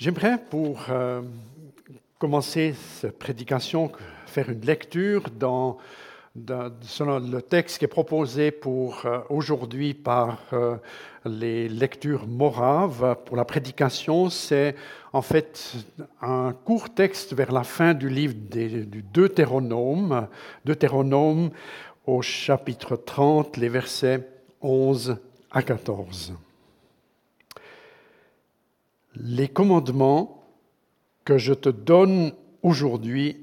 J'aimerais, pour euh, commencer cette prédication, faire une lecture dans, selon le texte qui est proposé pour euh, aujourd'hui par euh, les lectures moraves pour la prédication. C'est en fait un court texte vers la fin du livre du Deutéronome, Deutéronome au chapitre 30, les versets 11 à 14 les commandements que je te donne aujourd'hui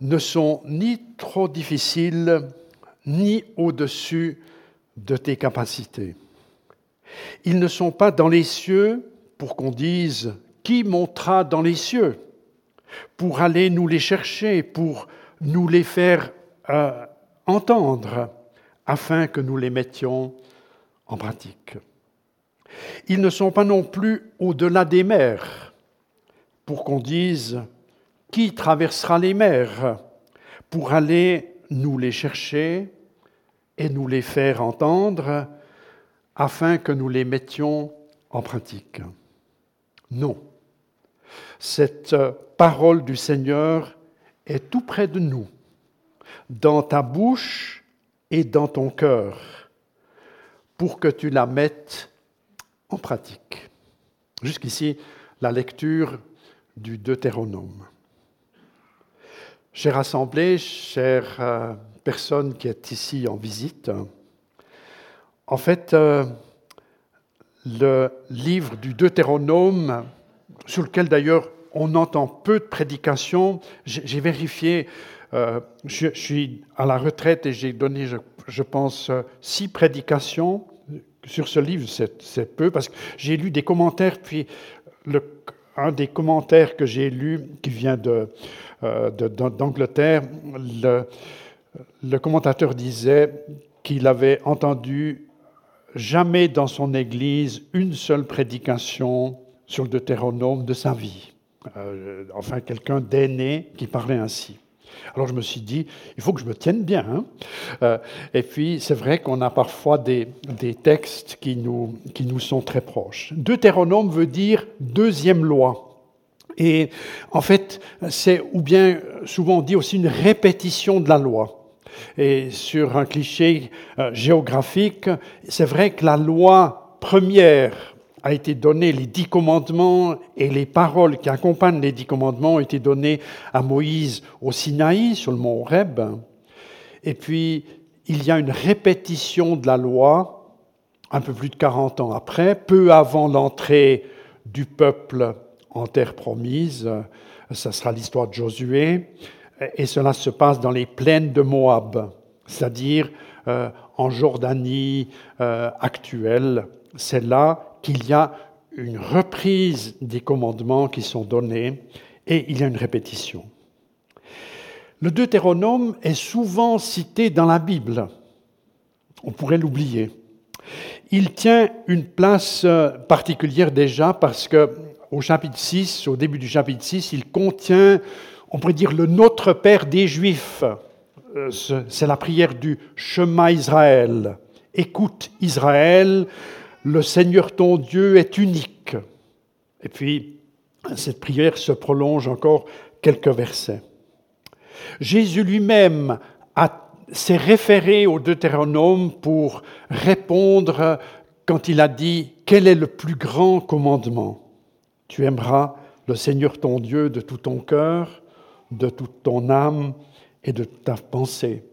ne sont ni trop difficiles ni au-dessus de tes capacités. Ils ne sont pas dans les cieux pour qu'on dise qui montera dans les cieux? Pour aller nous les chercher, pour nous les faire euh, entendre, afin que nous les mettions en pratique. Ils ne sont pas non plus au-delà des mers, pour qu'on dise qui traversera les mers pour aller nous les chercher et nous les faire entendre afin que nous les mettions en pratique? Non. Cette parole du Seigneur est tout près de nous, dans ta bouche et dans ton cœur, pour que tu la mettes en pratique. Jusqu'ici, la lecture du Deutéronome. Chère Assemblée, chère euh, personne qui est ici en visite, en fait, euh, le livre du Deutéronome, sur lequel d'ailleurs on entend peu de prédications, j'ai vérifié, euh, je, suis à la retraite et j'ai donné, je pense, six prédications sur ce livre, c'est peu, parce que j'ai lu des commentaires, puis un des commentaires que j'ai lu, qui vient euh, d'Angleterre, le, le commentateur disait qu'il avait entendu jamais dans son Église une seule prédication sur le Deutéronome de sa vie. Euh, enfin, quelqu'un d'aîné qui parlait ainsi. Alors je me suis dit, il faut que je me tienne bien. Hein. Euh, et puis c'est vrai qu'on a parfois des, des textes qui nous, qui nous sont très proches. Deutéronome veut dire deuxième loi. Et en fait, c'est, ou bien souvent on dit aussi une répétition de la loi. Et sur un cliché euh, géographique, c'est vrai que la loi première a été donné, les dix commandements et les paroles qui accompagnent les dix commandements ont été donnés à Moïse au Sinaï, sur le mont Horeb. Et puis, il y a une répétition de la loi, un peu plus de 40 ans après, peu avant l'entrée du peuple en terre promise. Ça sera l'histoire de Josué. Et cela se passe dans les plaines de Moab, c'est-à-dire euh, en Jordanie euh, actuelle. C'est là qu'il y a une reprise des commandements qui sont donnés et il y a une répétition. Le Deutéronome est souvent cité dans la Bible. On pourrait l'oublier. Il tient une place euh, particulière déjà parce que au chapitre 6, au début du chapitre 6, il contient, on pourrait dire, le Notre Père des Juifs. Euh, c'est la prière du chemin Israël. Écoute Israël, le Seigneur ton Dieu est unique. Et puis, cette prière se prolonge encore quelques versets. Jésus lui-même s'est référé au Deutéronome pour répondre quand il a dit Quel est le plus grand commandement? Tu aimeras le Seigneur ton Dieu de tout ton cœur, de toute ton âme et de ta pensée.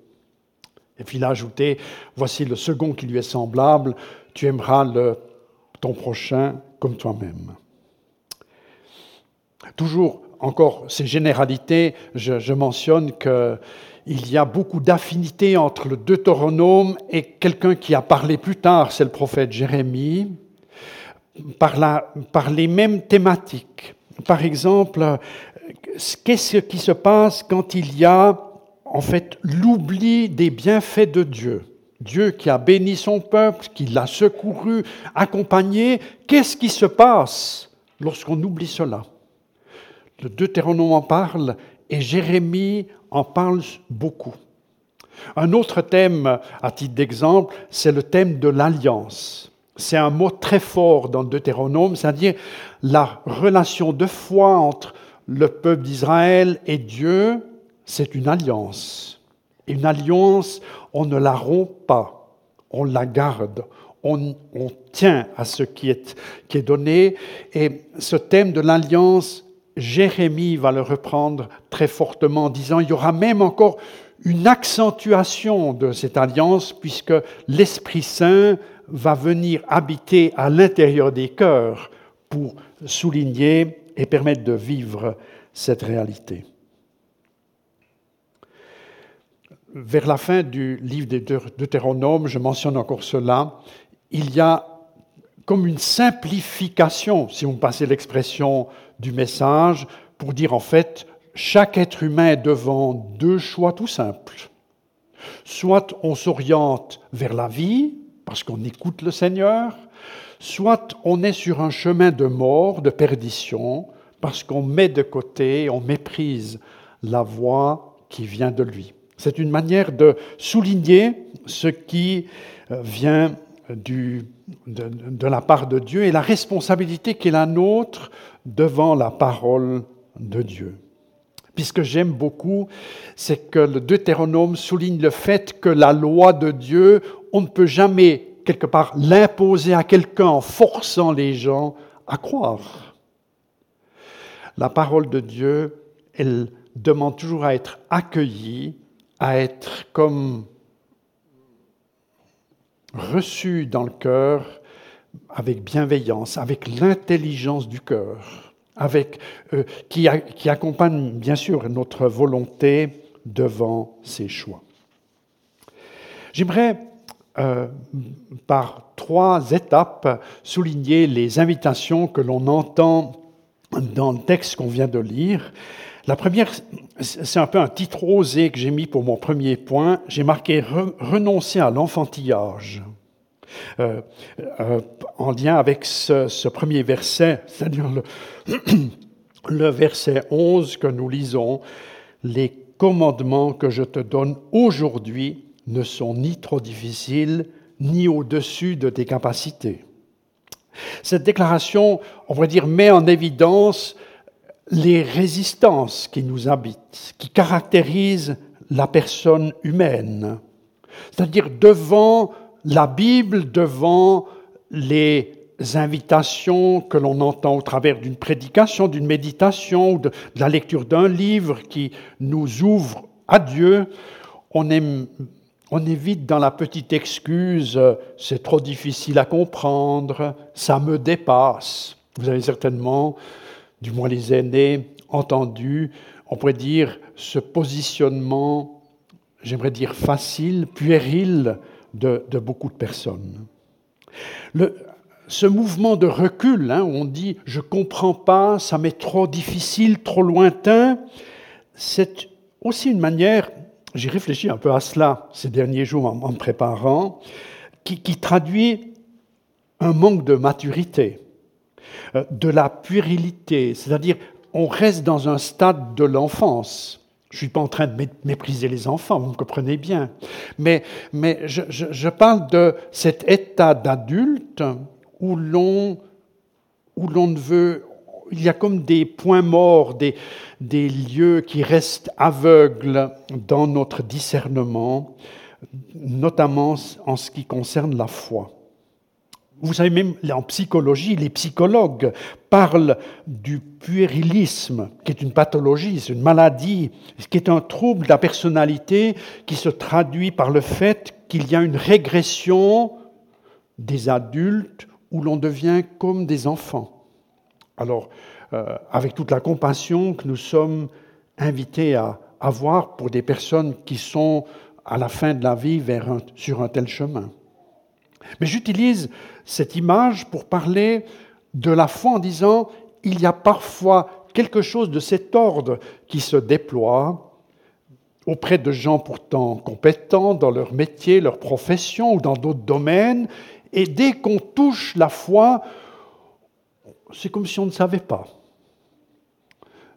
Et puis il a ajouté Voici le second qui lui est semblable tu aimeras ton prochain comme toi-même. Toujours encore ces généralités, je, mentionne qu'il y a beaucoup d'affinités entre le Deutéronome et quelqu'un qui a parlé plus tard, c'est le prophète Jérémie, par les mêmes thématiques. Par exemple, qu'est-ce qui se passe quand il y a en fait l'oubli des bienfaits de Dieu Dieu qui a béni son peuple, qui l'a secouru, accompagné. Qu'est-ce qui se passe lorsqu'on oublie cela? Le Deutéronome en parle et Jérémie en parle beaucoup. Un autre thème, à titre d'exemple, c'est le thème de l'alliance. c'est un mot très fort dans Deutéronome, c'est-à-dire la relation de foi entre le peuple d'Israël et Dieu, c'est une alliance. Une alliance, on ne la rompt pas, on la garde, on, tient à ce qui est, donné. Et ce thème de l'alliance, Jérémie va le reprendre très fortement en disant, il y aura même encore une accentuation de cette alliance, puisque l'Esprit Saint va venir habiter à l'intérieur des cœurs pour souligner et permettre de vivre cette réalité. Vers la fin du livre des Deutéronome, je mentionne encore cela, il y a comme une simplification, si on passait l'expression du message, pour dire en fait, chaque être humain est devant deux choix tout simples. Soit on s'oriente vers la vie, parce qu'on écoute le Seigneur, soit on est sur un chemin de mort, de perdition, parce qu'on met de côté, on méprise la voix qui vient de lui. C'est une manière de souligner ce qui euh, vient de, de, la part de Dieu et la responsabilité qui est la nôtre devant la parole de Dieu. Puisque j'aime beaucoup, c'est que le Deutéronome souligne le fait que la loi de Dieu, on ne peut jamais, quelque part, l'imposer à quelqu'un en forçant les gens à croire. La parole de Dieu, elle demande toujours à être accueillie, à être comme reçue dans le cœur avec bienveillance, avec l'intelligence du cœur, avec, euh, qui, qui accompagne bien sûr notre volonté devant ses choix. J'aimerais euh, par trois étapes, souligner les invitations que l'on entend dans le texte qu'on vient de lire. La première, c'est un peu un titre osé que j'ai mis pour mon premier point. J'ai marqué renoncer à l'enfantillage. Euh, euh, en lien avec ce, premier verset, c'est-à-dire le, le verset 11 que nous lisons, les commandements que je te donne aujourd'hui ne sont ni trop difficiles, ni au-dessus de tes capacités. Cette déclaration, on va dire, met en évidence les résistances qui nous habitent, qui caractérisent la personne humaine. C'est-à-dire devant la Bible, devant les invitations que l'on entend au travers d'une prédication, d'une méditation ou de, la lecture d'un livre qui nous ouvre à Dieu, on aime on évite dans la petite excuse euh, c'est trop difficile à comprendre, ça me dépasse. Vous avez certainement, du moins les aînés, entendu, on pourrait dire, ce positionnement, j'aimerais dire facile, puéril de, beaucoup de personnes. ce mouvement de recul, hein, où on dit je comprends pas, ça m'est trop difficile, trop lointain, c'est aussi une manière j'ai réfléchi un peu à cela ces derniers jours en me préparant, qui, traduit un manque de maturité, de la puérilité, c'est-à-dire on reste dans un stade de l'enfance. Je ne suis pas en train de mépriser les enfants, vous me comprenez bien. Mais, mais je, je parle de cet état d'adulte où l'on, où l'on ne veut, il y a comme des points morts, des, des lieux qui restent aveugles dans notre discernement, notamment en ce qui concerne la foi. Vous savez, même en psychologie, les psychologues parlent du puérilisme, qui est une pathologie, c'est une maladie, qui est un trouble de la personnalité qui se traduit par le fait qu'il y a une régression des adultes où l'on devient comme des enfants. Alors, euh, avec toute la compassion que nous sommes invités à avoir pour des personnes qui sont à la fin de la vie vers sur un tel chemin. Mais j'utilise cette image pour parler de la foi en disant il y a parfois quelque chose de cet ordre qui se déploie auprès de gens pourtant compétents dans leur métier, leur profession ou dans d'autres domaines, et dès qu'on touche la foi, c'est comme si on ne savait pas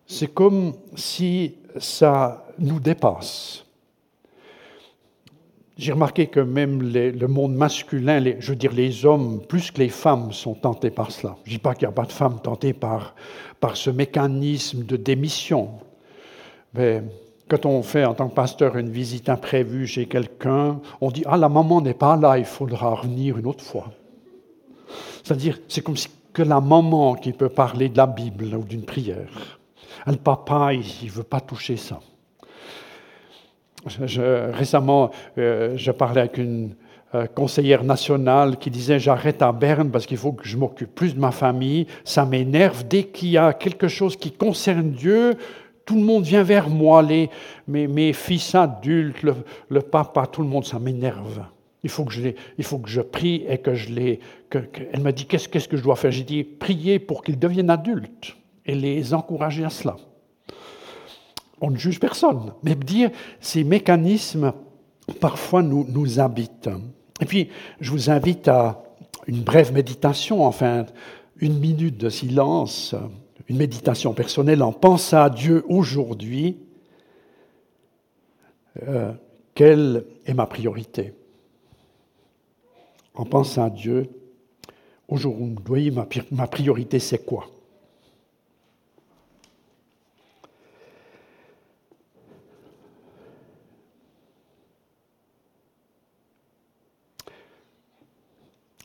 c'est comme si ça nous dépasse. J'ai remarqué que même le monde masculin, je veux dire les hommes, plus que les femmes, sont tentés par cela. Je ne dis pas qu'il n'y a pas de femmes tentées par, par ce mécanisme de démission. Mais quand on fait en tant que pasteur une visite imprévue chez quelqu'un, on dit Ah, la maman n'est pas là, il faudra revenir une autre fois. C'est-à-dire, c'est comme si que la maman qui peut parler de la Bible ou d'une prière. Le papa, il ne veut pas toucher ça récemment, euh, je parlais avec une euh, conseillère nationale qui disait j'arrête à Berne parce qu'il faut que je m'occupe plus de ma famille. Ça m'énerve. Dès qu'il y a quelque chose qui concerne Dieu, tout le monde vient vers moi, les, mes, fils adultes, le, papa, tout le monde, ça m'énerve. Il faut, que je prie et que je les... Elle m'a dit, qu'est-ce, qu'est-ce que je dois faire? J'ai dit, prier pour qu'ils deviennent adultes et les encourager à cela on ne juge personne, mais dire ces mécanismes parfois nous, habitent. Et puis, je vous invite à une brève méditation, enfin, une minute de silence, une méditation personnelle en pensant à Dieu aujourd'hui. Euh, quelle est ma priorité? En pensant à Dieu, aujourd'hui, ma priorité, c'est quoi?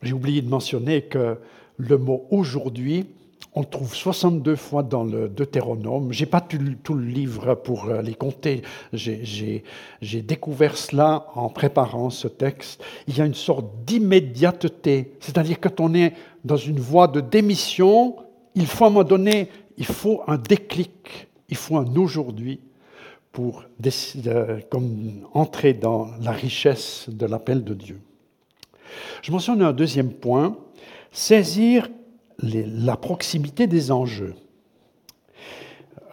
J'ai oublié de mentionner que le mot aujourd'hui, on le trouve 62 fois dans le Deutéronome. Je n'ai pas tout le livre pour euh, les compter. J'ai découvert cela en préparant ce texte. Il y a une sorte d'immédiateté. C'est-à-dire quand on est dans une voie de démission, il faut à un moment donné, il faut un déclic, il faut un aujourd'hui pour comme entrer dans la richesse de l'appel de Dieu. Je mentionne un deuxième point, saisir la proximité des enjeux.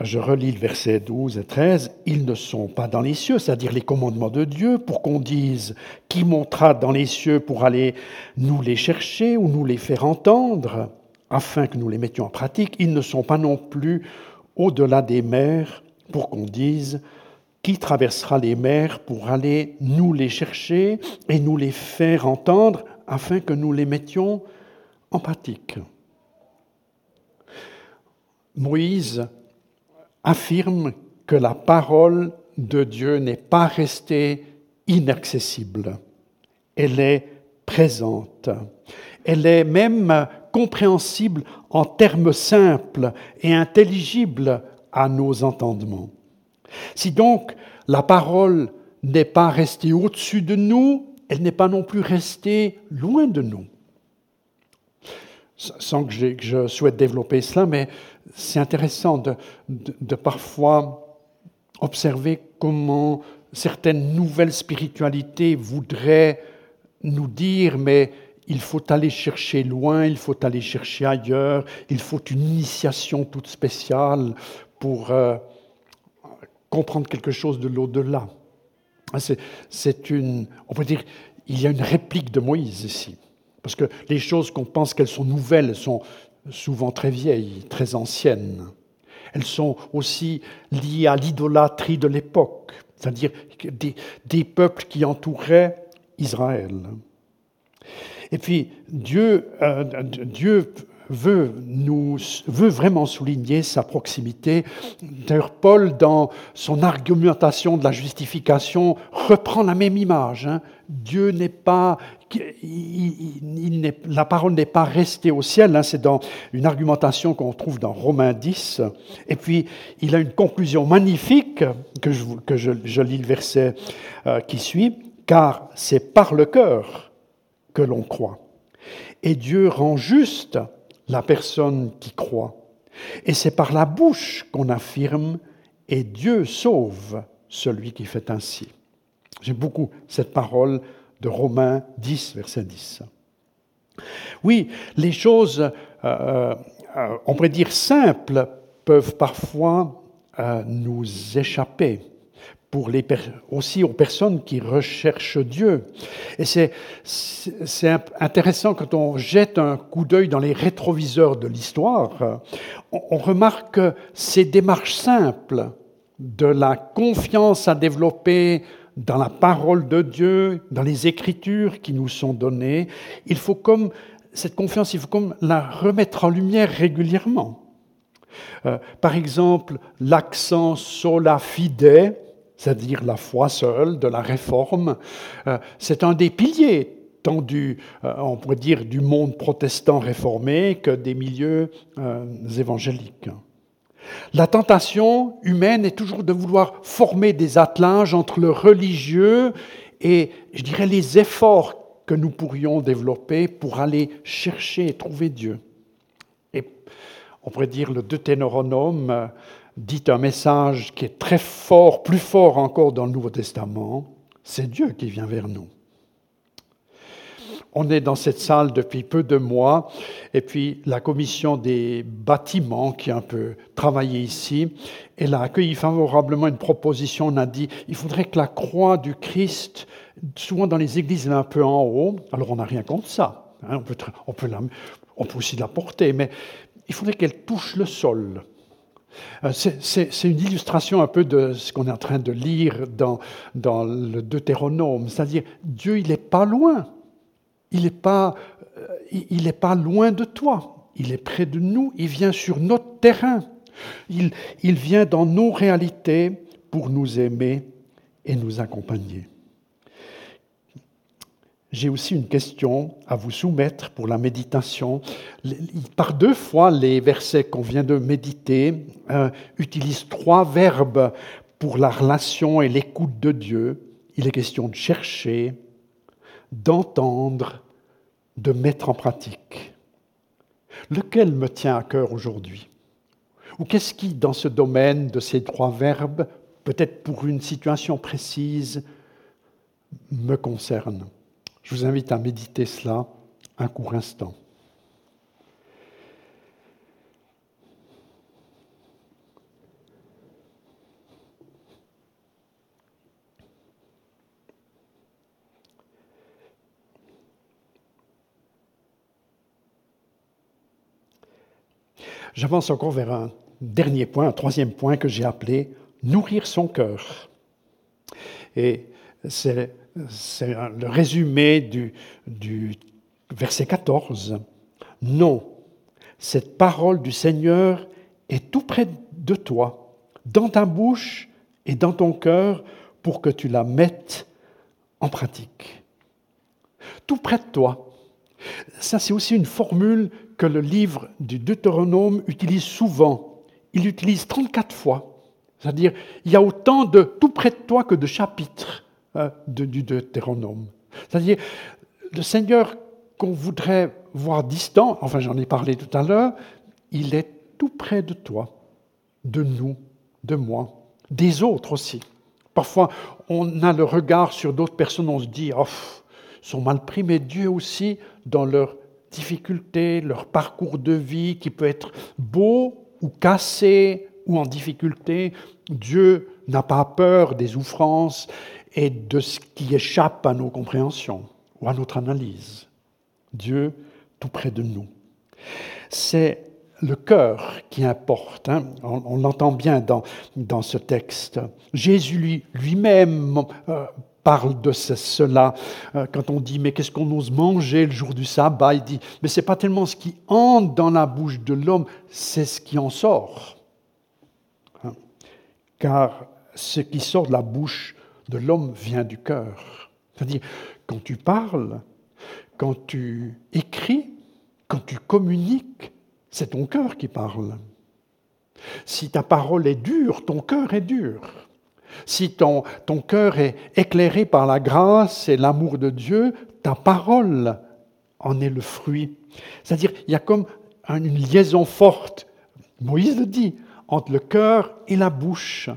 Je relis le verset 12 et 13. Ils ne sont pas dans les cieux, c'est-à-dire les commandements de Dieu, pour qu'on dise qui montera dans les cieux pour aller nous les chercher ou nous les faire entendre, afin que nous les mettions en pratique. Ils ne sont pas non plus au-delà des mers, pour qu'on dise qui traversera les mers pour aller nous les chercher et nous les faire entendre afin que nous les mettions en pratique. Moïse affirme que la parole de Dieu n'est pas restée inaccessible. Elle est présente. Elle est même compréhensible en termes simples et intelligibles à nos entendements. Si donc la parole n'est pas restée au-dessus de nous, elle n'est pas non plus restée loin de nous. Sans que je, souhaite développer cela, mais c'est intéressant de, parfois observer comment certaines nouvelles spiritualités voudraient nous dire, mais il faut aller chercher loin, il faut aller chercher ailleurs, il faut une initiation toute spéciale pour... Euh, comprendre quelque chose de l'au-delà. Ah, c'est une, on peut dire, il y a une réplique de Moïse ici, parce que les choses qu'on pense qu'elles sont nouvelles sont souvent très vieilles, très anciennes. Elles sont aussi liées à l'idolâtrie de l'époque, c'est-à-dire des, peuples qui entouraient Israël. Et puis Dieu, euh, Dieu veut, vraiment souligner sa proximité. D'ailleurs, Paul, dans son argumentation de la justification, reprend la même image. Hein. Dieu n'est pas, la parole n'est pas restée au ciel. Hein. C'est dans une argumentation qu'on trouve dans Romains 10. Et puis, il a une conclusion magnifique que je, que je, lis le verset euh, qui suit. Car c'est par le cœur que l'on croit. Et Dieu rend juste la personne qui croit. Et c'est par la bouche qu'on affirme et Dieu sauve celui qui fait ainsi. J'aime beaucoup cette parole de Romains 10, verset 10. Oui, les choses, euh, euh, on pourrait dire simples, peuvent parfois euh, nous échapper pour aussi aux personnes qui recherchent Dieu. Et c'est intéressant quand on jette un coup d'œil dans les rétroviseurs de l'histoire, on, on, remarque ces démarches simples de la confiance à développer dans la parole de Dieu, dans les écritures qui nous sont données. Il faut comme cette confiance, il faut comme la remettre en lumière régulièrement. Euh, par exemple, l'accent sola fide, c'est-à-dire la foi seule de la réforme, euh, c'est un des piliers tant du, euh, on pourrait dire, du monde protestant réformé que des milieux évangéliques. La tentation humaine est toujours de vouloir former des attelages entre le religieux et, je dirais, les efforts que nous pourrions développer pour aller chercher et trouver Dieu. Et on pourrait dire le Deutéronome euh, dit un message qui est très fort, plus fort encore dans le Nouveau Testament. C'est Dieu qui vient vers nous. On est dans cette salle depuis peu de mois, et puis la commission des bâtiments qui a un peu travaillé ici, elle a accueilli favorablement une proposition. On a dit il faudrait que la croix du Christ, souvent dans les églises, elle est un peu en haut. Alors on n'a rien contre ça. Hein, on, peut, aussi la porter, mais il faudrait qu'elle touche le sol. Euh, c'est une illustration un peu de ce qu'on est en train de lire dans, le Deutéronome, c'est-à-dire Dieu, il n'est pas loin. Il n'est pas, euh, pas loin de toi, il est près de nous, il vient sur notre terrain, il, il vient dans nos réalités pour nous aimer et nous accompagner. J'ai aussi une question à vous soumettre pour la méditation. Par deux fois, les versets qu'on vient de méditer euh, utilisent trois verbes pour la relation et l'écoute de Dieu. Il est question de chercher, d'entendre de mettre en pratique. Lequel me tient à cœur aujourd'hui? Ou qu'est-ce qui, dans ce domaine de ces trois verbes, peut-être pour une situation précise, me concerne? Je vous invite à méditer cela un court instant. J'avance encore vers un dernier point, un troisième point que j'ai appelé nourrir son cœur. Et c'est le résumé du, du verset 14. Non, cette parole du Seigneur est tout près de toi, dans ta bouche et dans ton cœur, pour que tu la mettes en pratique. Tout près de toi. Ça, c'est aussi une formule que le livre du Deutéronome utilise souvent. Il l'utilise 34 fois. C'est-à-dire, il y a autant de tout près de toi que de chapitres hein, du Deutéronome. C'est-à-dire, le Seigneur qu'on voudrait voir distant, enfin j'en ai parlé tout à l'heure, il est tout près de toi, de nous, de moi, des autres aussi. Parfois, on a le regard sur d'autres personnes, on se dit, oh, sont mal pris, mais Dieu aussi, dans leur difficultés, leur parcours de vie qui peut être beau ou cassé ou en difficulté. Dieu n'a pas peur des souffrances et de ce qui échappe à nos compréhensions ou à notre analyse. Dieu tout près de nous. C'est le cœur qui importe. Hein. On, l'entend bien dans, dans ce texte. Jésus lui-même euh, parle de cela. Euh, quand on dit mais qu'est-ce qu'on ose manger le jour du sabbat, il dit mais c'est pas tellement ce qui entre dans la bouche de l'homme, c'est ce qui en sort. Hein? Car ce qui sort de la bouche de l'homme vient du cœur. C'est-à-dire quand tu parles, quand tu écris, quand tu communiques, c'est ton cœur qui parle. Si ta parole est dure, ton cœur est dur. Si ton, ton cœur est éclairé par la grâce et l'amour de Dieu, ta parole en est le fruit. C'est-à-dire, il y a comme une liaison forte, Moïse le dit, entre le cœur et la bouche.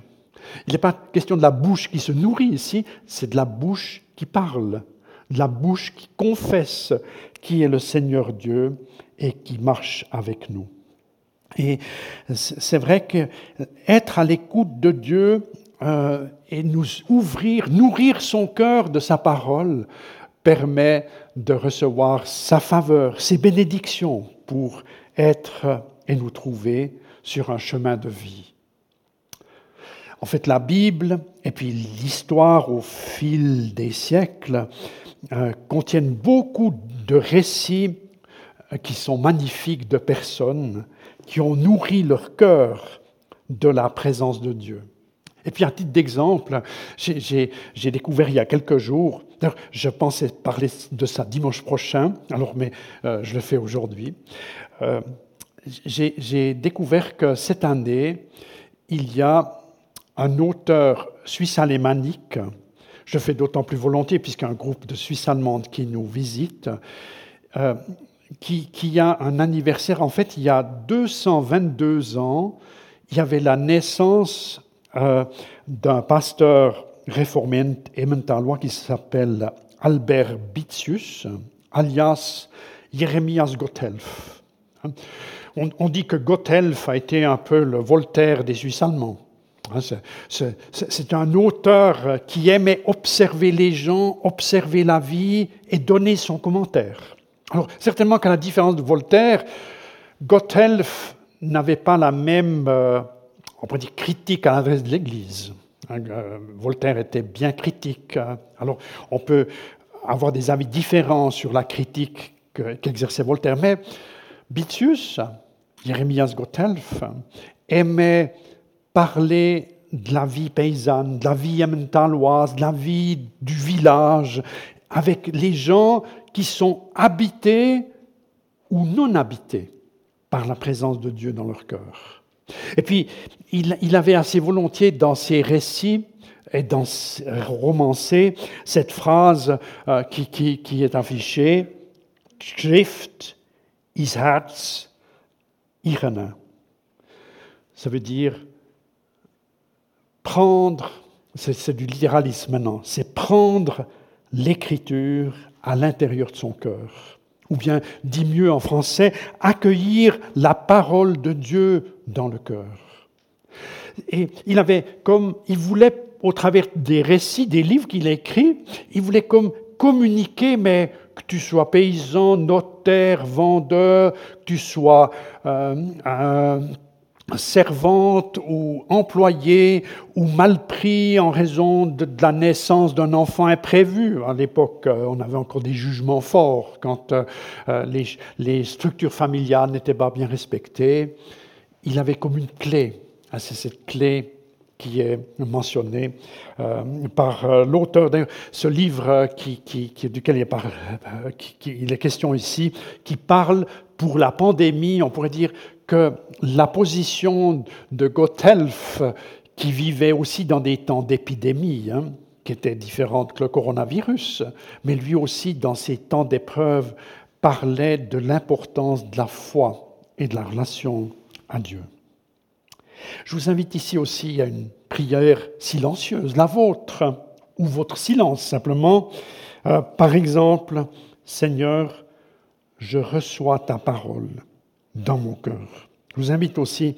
Il n'est pas question de la bouche qui se nourrit ici, c'est de la bouche qui parle, de la bouche qui confesse qui est le Seigneur Dieu et qui marche avec nous. Et c'est vrai qu'être à l'écoute de Dieu, euh, et nous ouvrir, nourrir son cœur de sa parole permet de recevoir sa faveur, ses bénédictions pour être et nous trouver sur un chemin de vie. En fait, la Bible et puis l'histoire au fil des siècles euh, contiennent beaucoup de récits euh, qui sont magnifiques de personnes qui ont nourri leur cœur de la présence de Dieu. Et puis, à titre d'exemple, j'ai découvert il y a quelques jours, je pensais parler de ça dimanche prochain, alors mais euh, je le fais aujourd'hui. J'ai découvert que cette année, il y a un auteur suisse-alémanique, je fais d'autant plus volontiers puisqu'il y a un groupe de Suisses allemandes qui nous visite, euh, qui, a un anniversaire. En fait, il y a 222 ans, il y avait la naissance euh, d'un pasteur réformé emmentalois qui s'appelle Albert Bitzius, alias Jeremias Gotthelf. On, dit que Gotthelf a été un peu le Voltaire des Suisses allemands. Hein, c'est un auteur qui aimait observer les gens, observer la vie et donner son commentaire. Alors, certainement qu'à la différence de Voltaire, Gotthelf n'avait pas la même euh, on dire, critique à l'adresse de l'Église. Hein, euh, Voltaire était bien critique. Hein. Alors, on peut avoir des avis différents sur la critique qu'exerçait Voltaire, mais Bitius, Jérémias Gotthelf, aimait parler de la vie paysanne, de la vie emmentaloise, de la vie du village, avec les gens qui sont habités ou non habités par la présence de Dieu dans leur cœur. Et puis, il, avait assez volontiers dans ses récits et dans ses romancés cette phrase euh, qui, est affichée Schrift is Herz irene. Ça veut dire prendre, c'est du littéralisme maintenant, c'est prendre l'écriture à l'intérieur de son cœur ou bien, dit mieux en français, accueillir la parole de Dieu dans le cœur. Et il avait comme, il voulait, au travers des récits, des livres qu'il a écrits, il voulait comme communiquer, mais que tu sois paysan, notaire, vendeur, que tu sois euh, un servante ou employée ou mal pris en raison de, la naissance d'un enfant imprévu. À l'époque, euh, on avait encore des jugements forts quand euh, euh, les, structures familiales n'étaient pas bien respectées. Il avait comme une clé. Ah, c'est cette clé qui est mentionnée par l'auteur de ce livre qui, duquel il il est question ici, qui parle pour la pandémie, on pourrait dire que la position de Gotthelf, qui vivait aussi dans des temps d'épidémie, hein, qui était différente que le coronavirus, mais lui aussi, dans ces temps d'épreuve, parlait de l'importance de la foi et de la relation à Dieu. Je vous invite ici aussi à une prière silencieuse, la vôtre, ou votre silence simplement. Euh, par exemple, Seigneur, je reçois ta parole dans mon cœur. Je vous invite aussi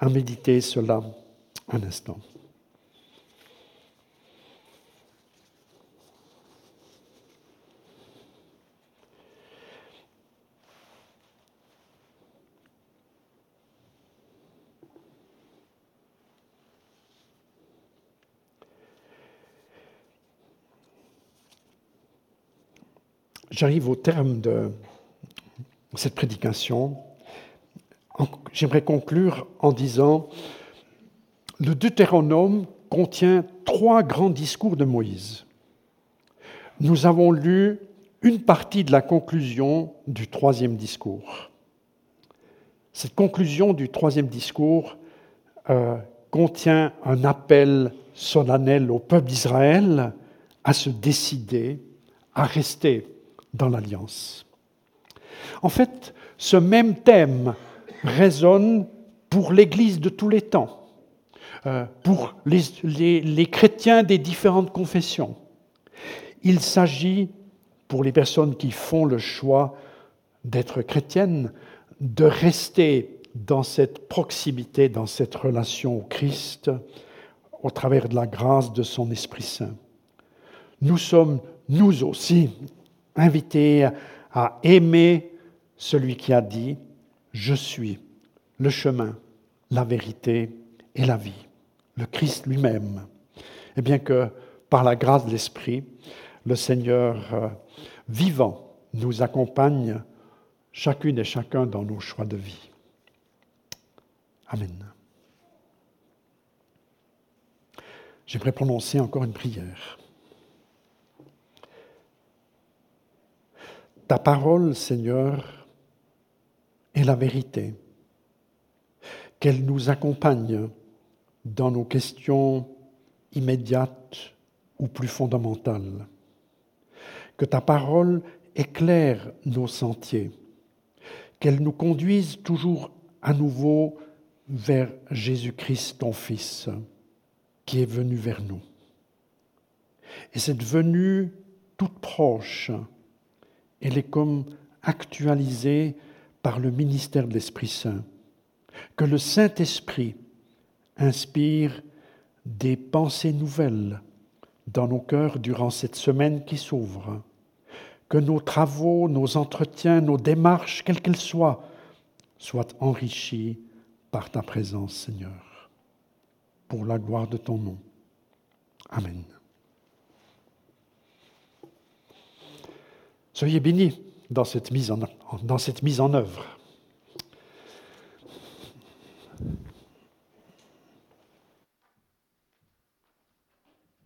à méditer cela un instant. J'arrive au terme de cette prédication j'aimerais conclure en disant, le Deutéronome contient trois grands discours de Moïse. Nous avons lu une partie de la conclusion du troisième discours. Cette conclusion du troisième discours euh, contient un appel solennel au peuple d'Israël à se décider à rester dans l'alliance. En fait, ce même thème résonne pour l'Église de tous les temps, euh, pour les, chrétiens des différentes confessions. Il s'agit, pour les personnes qui font le choix d'être chrétiennes, de rester dans cette proximité, dans cette relation au Christ, au travers de la grâce de son Esprit Saint. Nous sommes, nous aussi, invités à aimer celui qui a dit, je suis le chemin, la vérité et la vie. le Christ lui-même. Et bien que par la grâce de l'Esprit, le Seigneur euh, vivant nous accompagne chacune et chacun dans nos choix de vie. Amen. J'aimerais prononcer encore une prière. Ta parole, Seigneur, la vérité, qu'elle nous accompagne dans nos questions immédiates ou plus fondamentales. Que ta parole éclaire nos sentiers, qu'elle nous conduise toujours à nouveau vers Jésus-Christ, ton Fils qui est venu vers nous. Et cette venue toute proche, elle est comme actualisée par le ministère de l'Esprit Saint. Que le Saint-Esprit inspire des pensées nouvelles dans nos cœurs durant cette semaine qui s'ouvre. Que nos travaux, nos entretiens, nos démarches, quelles qu'elles soient, soient enrichis par ta présence, Seigneur pour la gloire de ton nom. Amen. Soyez bénis dans cette mise en, dans cette mise en œuvre.